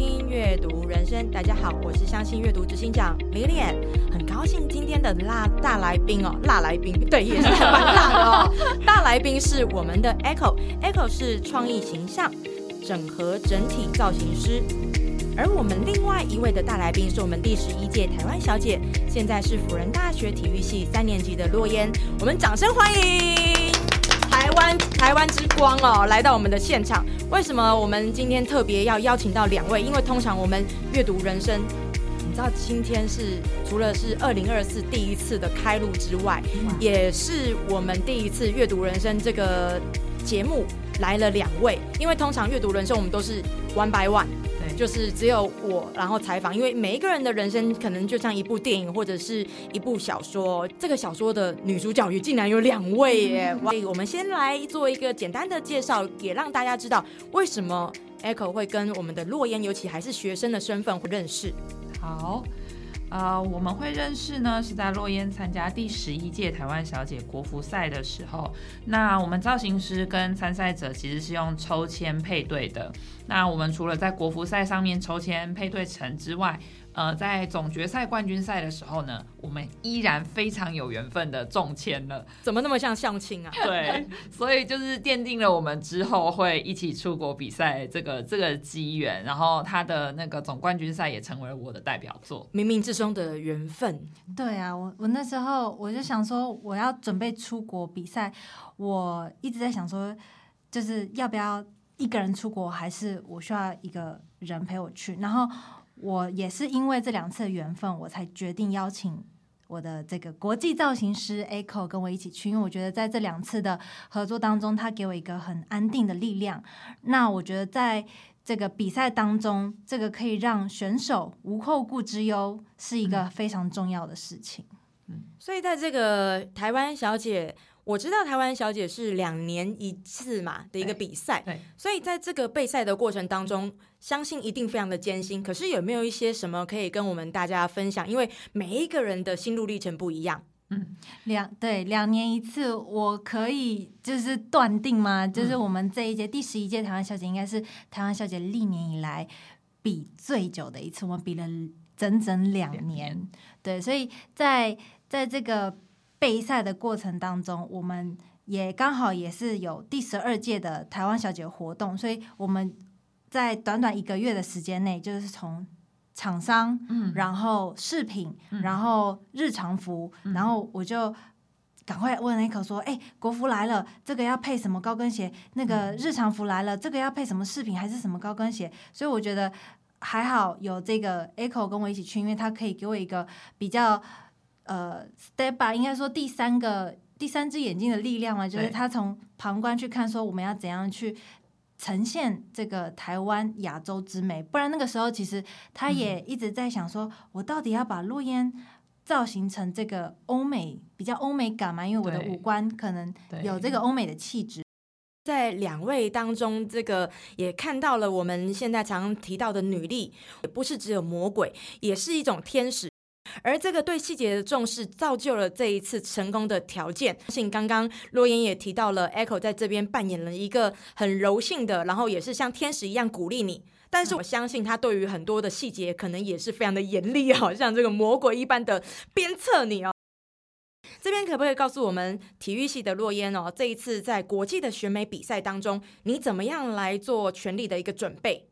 听阅读人生，大家好，我是相信阅读执行长李脸，很高兴今天的辣大来宾哦，辣来宾，对，也是蛮辣的哦。大来宾是我们的 Echo，Echo 是创意形象整合整体造型师，而我们另外一位的大来宾是我们第十一届台湾小姐，现在是辅仁大学体育系三年级的洛嫣，我们掌声欢迎湾台湾之光哦，来到我们的现场。为什么我们今天特别要邀请到两位？因为通常我们阅读人生，你知道今天是除了是二零二四第一次的开录之外，也是我们第一次阅读人生这个节目来了两位。因为通常阅读人生我们都是 one by one。就是只有我，然后采访，因为每一个人的人生可能就像一部电影或者是一部小说，这个小说的女主角也竟然有两位耶！所以我们先来做一个简单的介绍，也让大家知道为什么 Echo 会跟我们的洛言，尤其还是学生的身份会认识。好。呃，我们会认识呢，是在洛嫣参加第十一届台湾小姐国服赛的时候。那我们造型师跟参赛者其实是用抽签配对的。那我们除了在国服赛上面抽签配对成之外，呃，在总决赛冠军赛的时候呢，我们依然非常有缘分的中签了。怎么那么像相亲啊？对，所以就是奠定了我们之后会一起出国比赛这个这个机缘。然后他的那个总冠军赛也成为了我的代表作，冥冥之中的缘分。对啊，我我那时候我就想说，我要准备出国比赛，我一直在想说，就是要不要一个人出国，还是我需要一个人陪我去？然后。我也是因为这两次的缘分，我才决定邀请我的这个国际造型师 Echo 跟我一起去，因为我觉得在这两次的合作当中，他给我一个很安定的力量。那我觉得在这个比赛当中，这个可以让选手无后顾之忧，是一个非常重要的事情。嗯，所以在这个台湾小姐。我知道台湾小姐是两年一次嘛的一个比赛，对，所以在这个备赛的过程当中，相信一定非常的艰辛。可是有没有一些什么可以跟我们大家分享？因为每一个人的心路历程不一样。嗯，两对两年一次，我可以就是断定吗？就是我们这一届第十一届台湾小姐，应该是台湾小姐历年以来比最久的一次，我们比了整整两年。对，所以在在这个。备赛的过程当中，我们也刚好也是有第十二届的台湾小姐活动，所以我们在短短一个月的时间内，就是从厂商，嗯，然后饰品，然后日常服，然后我就赶快问 Echo 说：“哎，国服来了，这个要配什么高跟鞋？那个日常服来了，这个要配什么饰品还是什么高跟鞋？”所以我觉得还好有这个 Echo 跟我一起去，因为他可以给我一个比较。呃，step by 应该说第三个第三只眼睛的力量嘛，就是他从旁观去看，说我们要怎样去呈现这个台湾亚洲之美。不然那个时候其实他也一直在想，说我到底要把陆烟造型成这个欧美比较欧美感嘛？因为我的五官可能有这个欧美的气质。在两位当中，这个也看到了我们现在常提到的女力，也不是只有魔鬼，也是一种天使。而这个对细节的重视，造就了这一次成功的条件。相信刚刚洛言也提到了，Echo 在这边扮演了一个很柔性的，然后也是像天使一样鼓励你。但是我相信他对于很多的细节，可能也是非常的严厉，好像这个魔鬼一般的鞭策你哦。这边可不可以告诉我们，体育系的洛烟哦，这一次在国际的选美比赛当中，你怎么样来做全力的一个准备？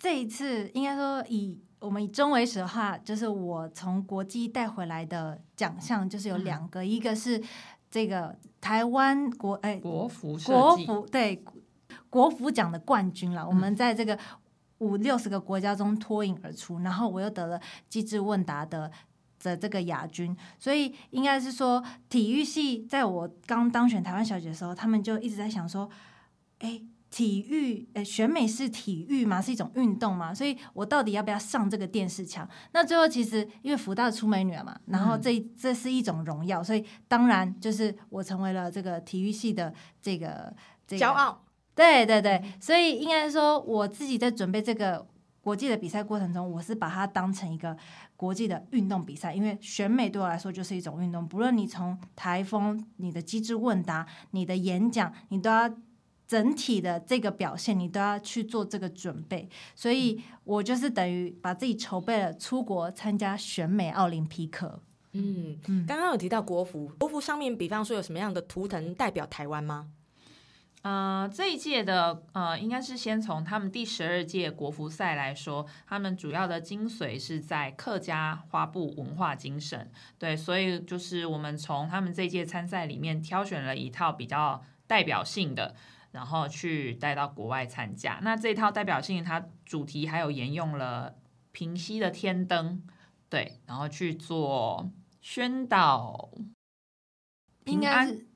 这一次应该说以。我们以中为始的话，就是我从国际带回来的奖项，就是有两个，一个是这个台湾国哎国服国服对国服奖的冠军了。我们在这个五六十个国家中脱颖而出，然后我又得了机智问答的的这个亚军，所以应该是说体育系在我刚当选台湾小姐的时候，他们就一直在想说，哎。体育，诶，选美是体育吗？是一种运动吗？所以我到底要不要上这个电视墙？那最后其实因为福大出美女了嘛，然后这这是一种荣耀，所以当然就是我成为了这个体育系的这个骄傲。对对对，所以应该说我自己在准备这个国际的比赛过程中，我是把它当成一个国际的运动比赛，因为选美对我来说就是一种运动。不论你从台风、你的机智问答、你的演讲，你都要。整体的这个表现，你都要去做这个准备。所以我就是等于把自己筹备了出国参加选美奥林匹克。嗯，刚刚有提到国服，国服上面比方说有什么样的图腾代表台湾吗？呃，这一届的呃，应该是先从他们第十二届国服赛来说，他们主要的精髓是在客家花布文化精神。对，所以就是我们从他们这届参赛里面挑选了一套比较代表性的，然后去带到国外参加。那这套代表性，它主题还有沿用了平息的天灯，对，然后去做宣导，应该是。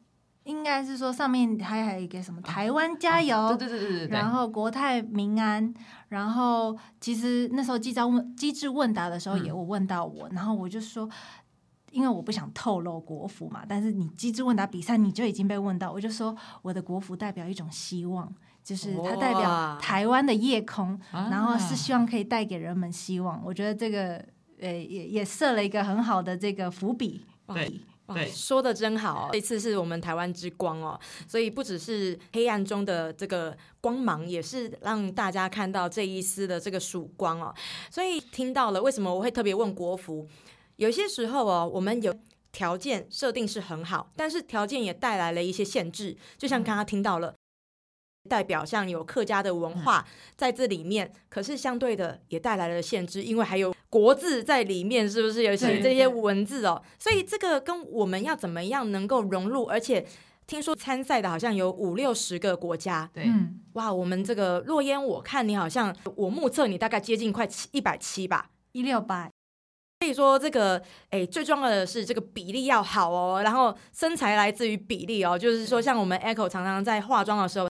应该是说上面还还有一个什么台湾加油，对对对对对，然后国泰民安，然后其实那时候机招问机智问答的时候也有问到我，然后我就说，因为我不想透露国服嘛，但是你机智问答比赛你就已经被问到，我就说我的国服代表一种希望，就是它代表台湾的夜空，然后是希望可以带给人们希望，我觉得这个呃也也设了一个很好的这个伏笔，对。对，说的真好，这次是我们台湾之光哦，所以不只是黑暗中的这个光芒，也是让大家看到这一丝的这个曙光哦。所以听到了，为什么我会特别问国服？有些时候哦，我们有条件设定是很好，但是条件也带来了一些限制，就像刚刚听到了。代表像有客家的文化在这里面，可是相对的也带来了限制，因为还有国字在里面，是不是有写这些文字哦？所以这个跟我们要怎么样能够融入？而且听说参赛的好像有五六十个国家，对，哇，我们这个洛烟，我看你好像我目测你大概接近快七一百七吧，一六八。所以说这个，哎，最重要的是这个比例要好哦，然后身材来自于比例哦，就是说像我们 Echo 常常在化妆的时候。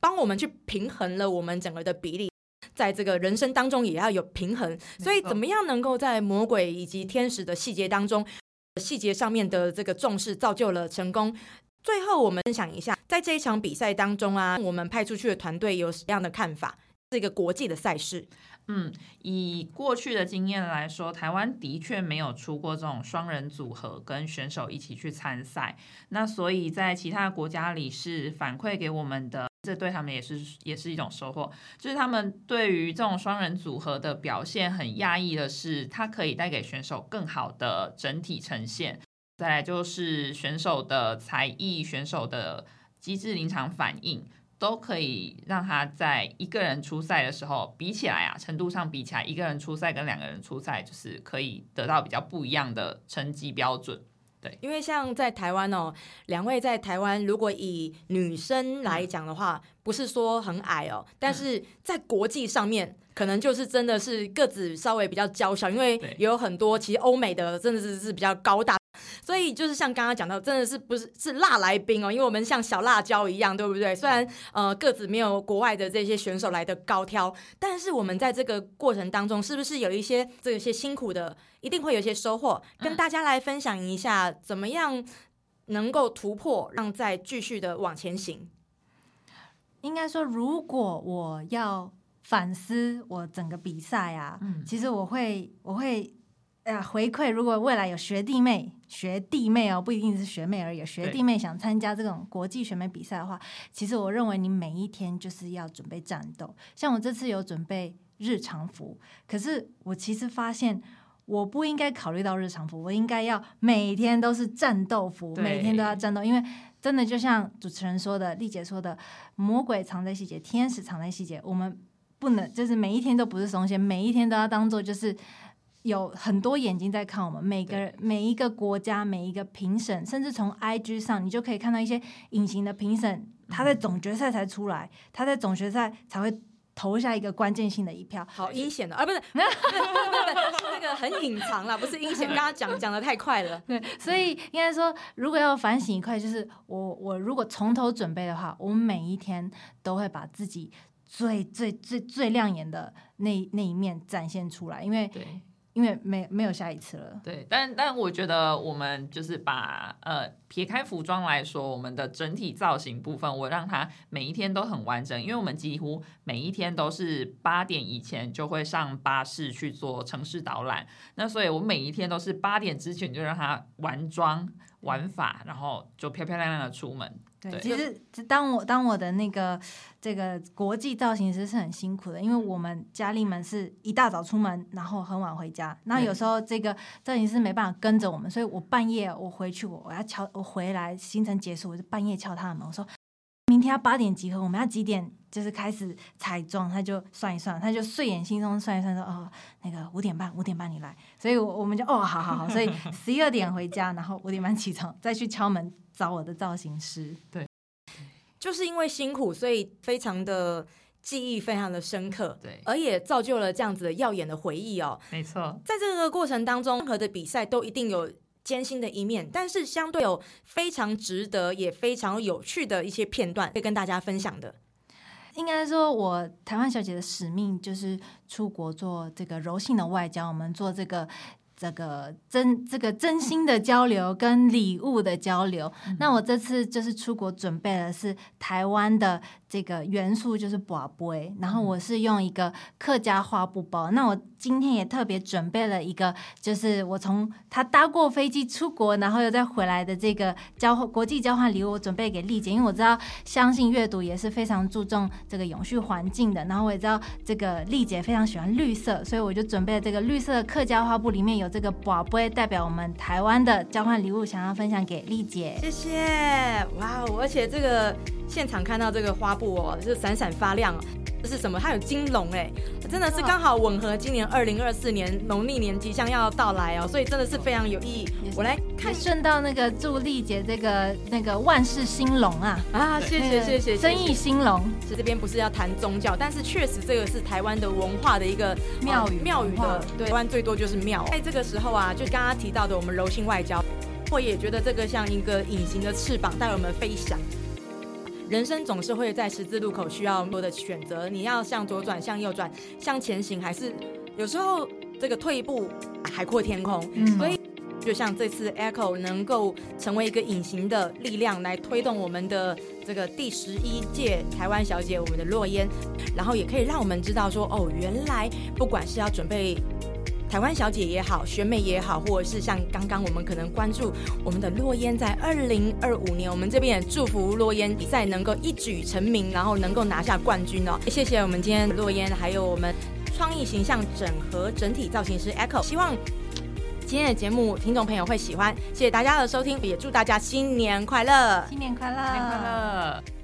帮我们去平衡了我们整个的比例，在这个人生当中也要有平衡，所以怎么样能够在魔鬼以及天使的细节当中，细节上面的这个重视，造就了成功。最后我们分享一下，在这一场比赛当中啊，我们派出去的团队有什么样的看法？这个国际的赛事。嗯，以过去的经验来说，台湾的确没有出过这种双人组合跟选手一起去参赛。那所以在其他国家里是反馈给我们的，这对他们也是也是一种收获。就是他们对于这种双人组合的表现很讶异的是，它可以带给选手更好的整体呈现。再来就是选手的才艺、选手的机智临场反应。都可以让他在一个人出赛的时候比起来啊，程度上比起来，一个人出赛跟两个人出赛就是可以得到比较不一样的成绩标准。对，因为像在台湾哦，两位在台湾如果以女生来讲的话，不是说很矮哦，但是在国际上面可能就是真的是个子稍微比较娇小，因为也有很多其实欧美的真的是是比较高大。所以就是像刚刚讲到，真的是不是是辣来宾哦？因为我们像小辣椒一样，对不对？虽然呃个子没有国外的这些选手来的高挑，但是我们在这个过程当中，是不是有一些这些辛苦的，一定会有一些收获，跟大家来分享一下，怎么样能够突破，让再继续的往前行？应该说，如果我要反思我整个比赛啊，嗯，其实我会我会。呃，回馈如果未来有学弟妹、学弟妹哦，不一定是学妹而已，学弟妹想参加这种国际选美比赛的话，其实我认为你每一天就是要准备战斗。像我这次有准备日常服，可是我其实发现我不应该考虑到日常服，我应该要每天都是战斗服，每天都要战斗，因为真的就像主持人说的，丽姐说的，魔鬼藏在细节，天使藏在细节，我们不能就是每一天都不是松懈，每一天都要当做就是。有很多眼睛在看我们，每个每一个国家每一个评审，甚至从 IG 上，你就可以看到一些隐形的评审，他在总决赛才出来，他在总决赛才会投下一个关键性的一票。好阴险的啊，不是，不是，那个很隐藏了，不是阴险。刚刚讲讲的太快了，对，所以应该说，如果要反省一块，就是我我如果从头准备的话，我每一天都会把自己最最最最亮眼的那那一面展现出来，因为。因为没没有下一次了。对，但但我觉得我们就是把呃撇开服装来说，我们的整体造型部分，我让它每一天都很完整。因为我们几乎每一天都是八点以前就会上巴士去做城市导览，那所以我每一天都是八点之前就让它完妆、玩法，然后就漂漂亮亮的出门。对，其实当我当我的那个这个国际造型师是很辛苦的，因为我们佳丽们是一大早出门，然后很晚回家，那有时候这个造型师没办法跟着我们，所以我半夜我回去我我要敲我回来行程结束，我就半夜敲他的门，我说明天要八点集合，我们要几点就是开始彩妆，他就算一算，他就睡眼惺忪算一算说哦那个五点半五点半你来，所以我我们就哦好好好，所以 十一二点回家，然后五点半起床再去敲门找我的造型师。对就是因为辛苦，所以非常的记忆非常的深刻，对，而也造就了这样子的耀眼的回忆哦。没错，在这个过程当中，任何的比赛都一定有艰辛的一面，但是相对有非常值得也非常有趣的一些片段，会跟大家分享的。应该说，我台湾小姐的使命就是出国做这个柔性的外交，我们做这个这个真这个真心的交流跟礼物的交流。那我这次就是出国准备的是台湾的这个元素，就是卜杯，然后我是用一个客家花布包。那我今天也特别准备了一个，就是我从他搭过飞机出国，然后又再回来的这个交换国际交换礼物，我准备给丽姐，因为我知道相信阅读也是非常注重这个永续环境的，然后我也知道这个丽姐非常喜欢绿色，所以我就准备了这个绿色的客家花布，里面有这个宝贝代表我们台湾的交换礼物，想要分享给丽姐。谢谢，哇哦！而且这个现场看到这个花布哦，是闪闪发亮哦。这是什么？它有金龙哎，真的是刚好吻合今年二零二四年农历年即将要到来哦，所以真的是非常有意义。我来看还顺道那个祝丽姐这个那个万事兴隆啊，啊，谢谢谢谢，生意兴隆。是这边不是要谈宗教，但是确实这个是台湾的文化的一个庙宇呃庙宇的，对，台湾最多就是庙。在这个时候啊，就刚刚提到的我们柔性外交，我也觉得这个像一个隐形的翅膀带我们飞翔。人生总是会在十字路口需要很多的选择，你要向左转、向右转、向前行，还是有时候这个退一步海阔天空。嗯所以就像这次 Echo 能够成为一个隐形的力量，来推动我们的这个第十一届台湾小姐，我们的洛烟，然后也可以让我们知道说，哦，原来不管是要准备。台湾小姐也好，选美也好，或者是像刚刚我们可能关注我们的洛烟，在二零二五年，我们这边也祝福洛烟比赛能够一举成名，然后能够拿下冠军哦。谢谢我们今天洛烟，还有我们创意形象整合整体造型师 Echo，希望今天的节目听众朋友会喜欢，谢谢大家的收听，也祝大家新年快乐。新年快乐，新年快乐！